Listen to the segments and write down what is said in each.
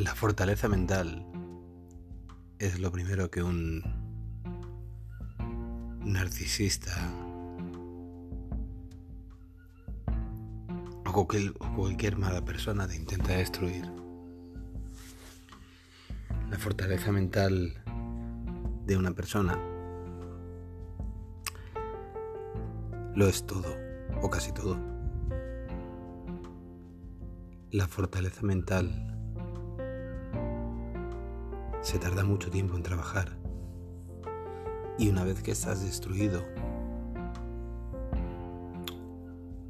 La fortaleza mental es lo primero que un narcisista o cualquier, mala persona te intenta destruir. La fortaleza mental de una persona lo es todo, o casi todo. La fortaleza mental se tarda mucho tiempo en trabajar. Y una vez que estás destruido,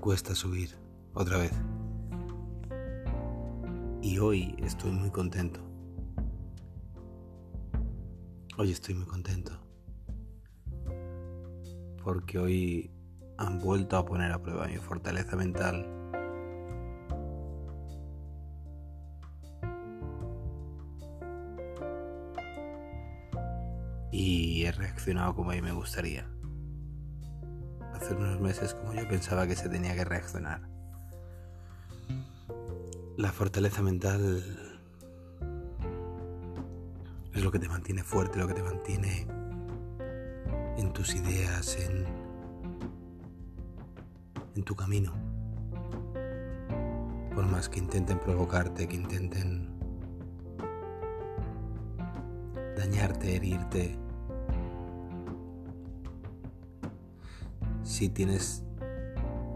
cuesta subir otra vez. Y hoy estoy muy contento. Hoy estoy muy contento. Porque hoy han vuelto a poner a prueba mi fortaleza mental y he reaccionado como a mí me gustaría. Hace unos meses como yo pensaba que se tenía que reaccionar. La fortaleza mental es lo que te mantiene fuerte, lo que te mantiene en tus ideas, en, en tu camino. Por más que intenten provocarte, que intenten dañarte, herirte. Si tienes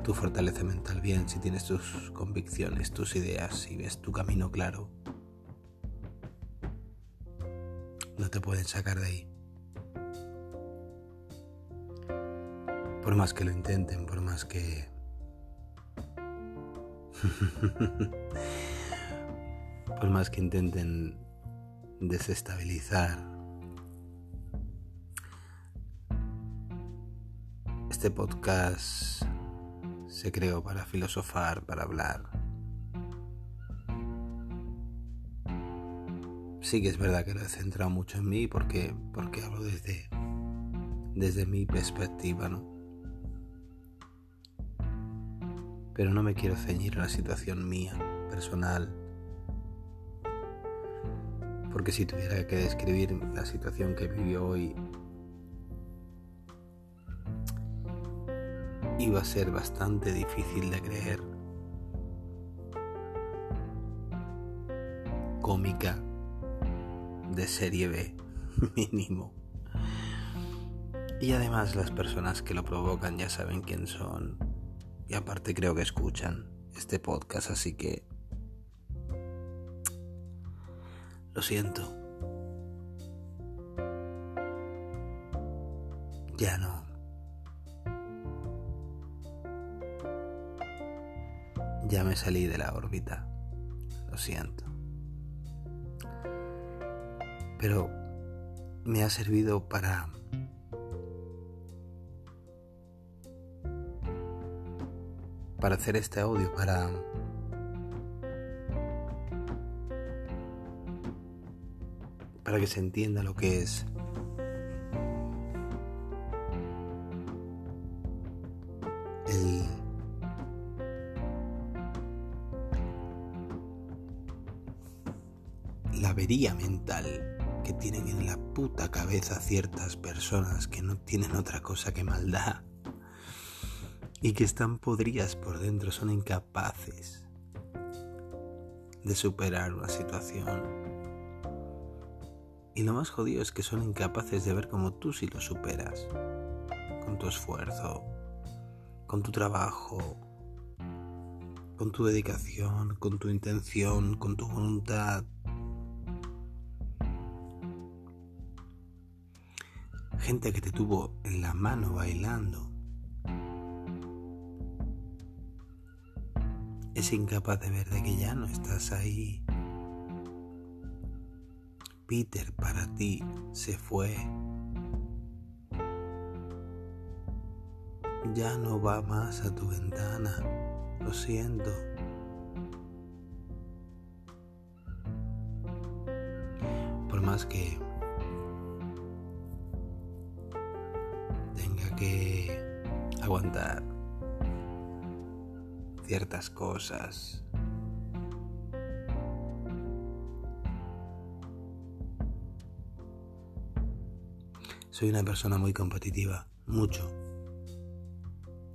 tu fortaleza mental bien, si tienes tus convicciones, tus ideas, si ves tu camino claro, no te pueden sacar de ahí. Por más que lo intenten, por más que... por más que intenten desestabilizar. Este podcast se creó para filosofar, para hablar. Sí que es verdad que lo he centrado mucho en mí porque, porque hablo desde, desde mi perspectiva, ¿no? Pero no me quiero ceñir a la situación mía, personal, porque si tuviera que describir la situación que vivió hoy, iba a ser bastante difícil de creer. Cómica de serie B, mínimo. Y además las personas que lo provocan ya saben quién son. Y aparte creo que escuchan este podcast, así que Lo siento. Ya no. Ya me salí de la órbita. Lo siento. Pero me ha servido para... Para hacer este audio, para para que se entienda lo que es. La avería mental que tienen en la puta cabeza ciertas personas que no tienen otra cosa que maldad y que están podridas por dentro, son incapaces de superar una situación y lo más jodido es que son incapaces de ver cómo tú sí lo superas. Con tu esfuerzo, con tu trabajo, con tu dedicación, con tu intención, con tu voluntad. Gente que te tuvo en la mano bailando. Es incapaz de ver de que ya no estás ahí Peter para ti se fue. Ya no va más a tu ventana. Lo siento. Por más que tenga que aguantar ciertas cosas Soy una persona muy competitiva, mucho.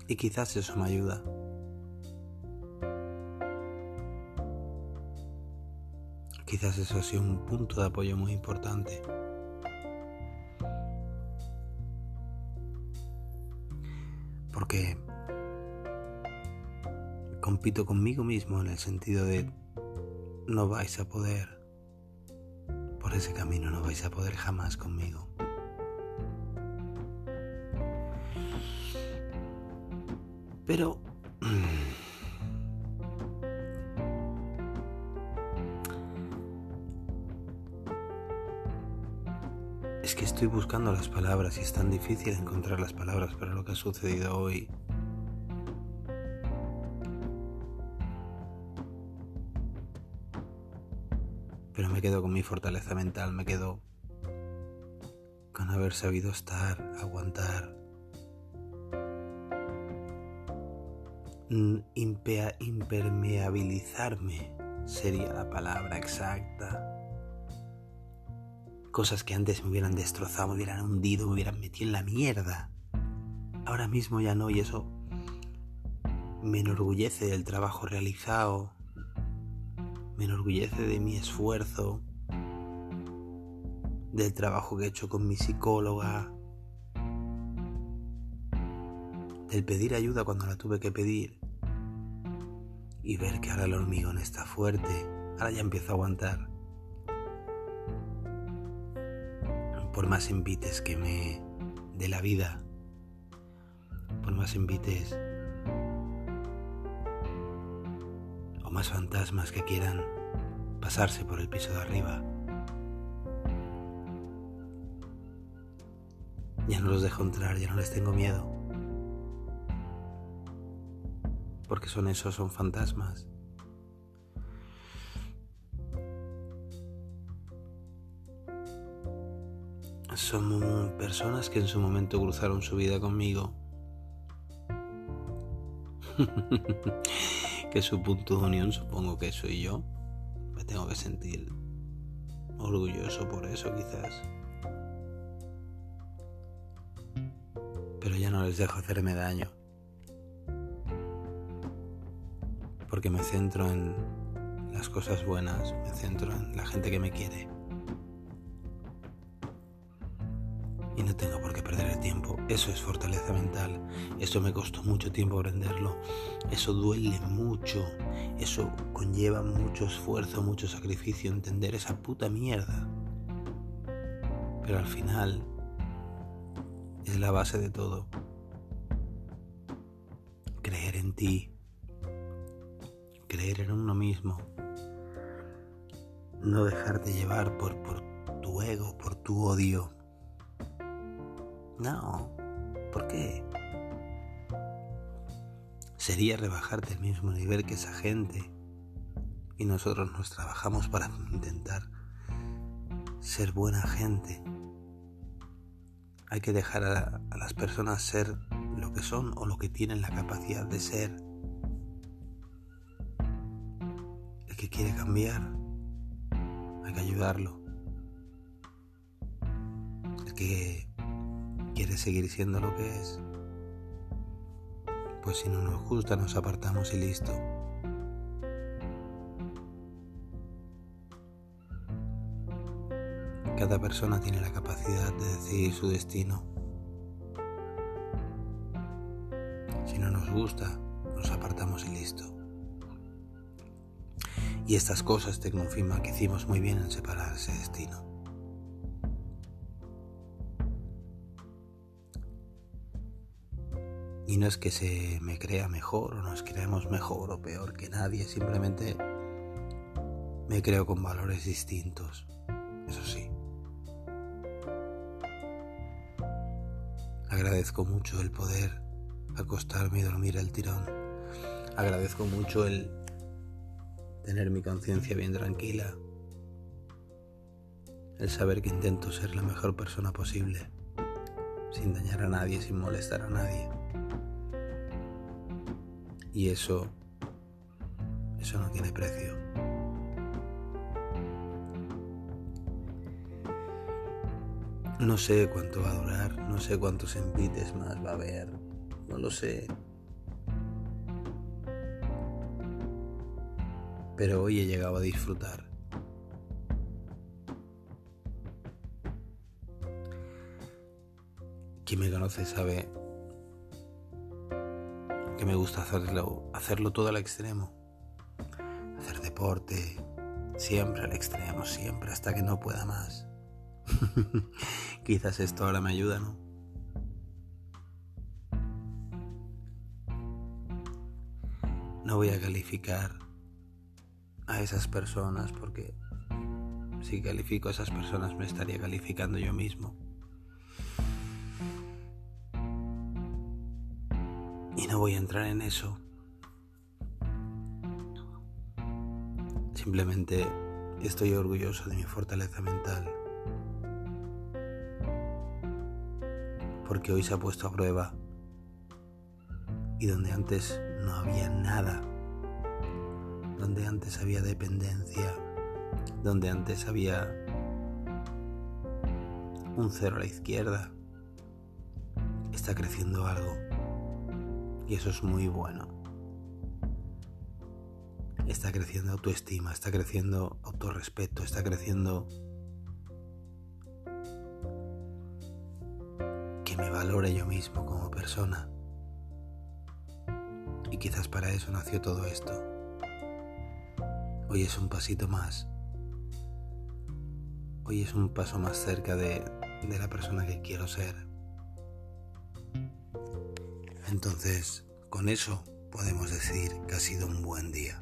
Y quizás eso me ayuda. Quizás eso ha un punto de apoyo muy importante. Porque compito conmigo mismo en el sentido de no vais a poder, por ese camino no vais a poder jamás conmigo. Pero Es que estoy buscando las palabras y es tan difícil encontrar las palabras para lo que ha sucedido hoy. Pero me quedo con mi fortaleza mental, me quedo con haber sabido estar, aguantar, impermeabilizarme sería la palabra exacta Cosas que antes me hubieran destrozado, me hubieran hundido, me hubieran metido en la mierda. Ahora mismo ya no y eso me enorgullece del trabajo realizado, me enorgullece de mi esfuerzo, del trabajo que he hecho con mi psicóloga, del pedir ayuda cuando la tuve que pedir y ver que ahora el hormigón está fuerte, ahora ya empiezo a aguantar. por más invites que me dé la vida, por más invites o más fantasmas que quieran pasarse por el piso de arriba. Ya no los dejo entrar, ya no les tengo miedo. Porque son esos, son fantasmas. Son personas que en su momento cruzaron su vida conmigo. que su punto de unión supongo que soy yo. Me tengo que sentir orgulloso por eso quizás. Pero ya no les dejo hacerme daño. Porque me centro en las cosas buenas, me centro en la gente que me quiere. y no tengo por qué perder el tiempo. Eso es fortaleza mental. Eso me costó mucho tiempo aprenderlo. Eso duele mucho. Eso conlleva mucho esfuerzo, mucho sacrificio entender esa puta mierda. Pero al final es la base de todo. Creer en ti. Creer en uno mismo. No dejarte llevar por, tu ego, por tu odio no, ¿por qué? Sería rebajarte al mismo nivel que esa gente. Y nosotros nos trabajamos para intentar ser buena gente. Hay que dejar a, las personas ser lo que son o lo que tienen la capacidad de ser. Que quiere cambiar, hay que ayudarlo. El que quiere seguir siendo lo que es, pues si no nos gusta nos apartamos y listo. Cada persona tiene la capacidad de decidir su destino. Si no nos gusta, nos apartamos y listo. Y estas cosas te confirman que hicimos muy bien en separar ese destino. Y no es que se me crea mejor o nos creemos mejor o peor que nadie, simplemente me creo con valores distintos, eso sí. Agradezco mucho el poder acostarme y dormir el tirón. Agradezco mucho el tener mi conciencia bien tranquila. El saber que intento ser la mejor persona posible, sin dañar a nadie, sin molestar a nadie. Y eso, eso no tiene precio. No sé cuánto va a durar, no sé cuántos envites más va a haber, no lo sé. Pero hoy he llegado a disfrutar. Quien me conoce sabe que me gusta hacerlo, hacerlo todo al extremo. Hacer deporte, siempre al extremo, siempre, hasta que no pueda más. Quizás esto ahora me ayuda, ¿no? No voy a calificar a esas personas porque si califico a esas personas me estaría calificando yo mismo. Y no voy a entrar en eso. Simplemente estoy orgulloso de mi fortaleza mental. Porque hoy se ha puesto a prueba. Y donde antes no había nada. Donde antes había dependencia. Donde antes había un cero a la izquierda. Está creciendo algo. Y eso es muy bueno. Está creciendo autoestima, está creciendo autorrespeto, está creciendo que me valore yo mismo como persona. Y quizás para eso nació todo esto. Hoy es un pasito más. Hoy es un paso más cerca de, de la persona que quiero ser. Entonces, con eso podemos decir que ha sido un buen día.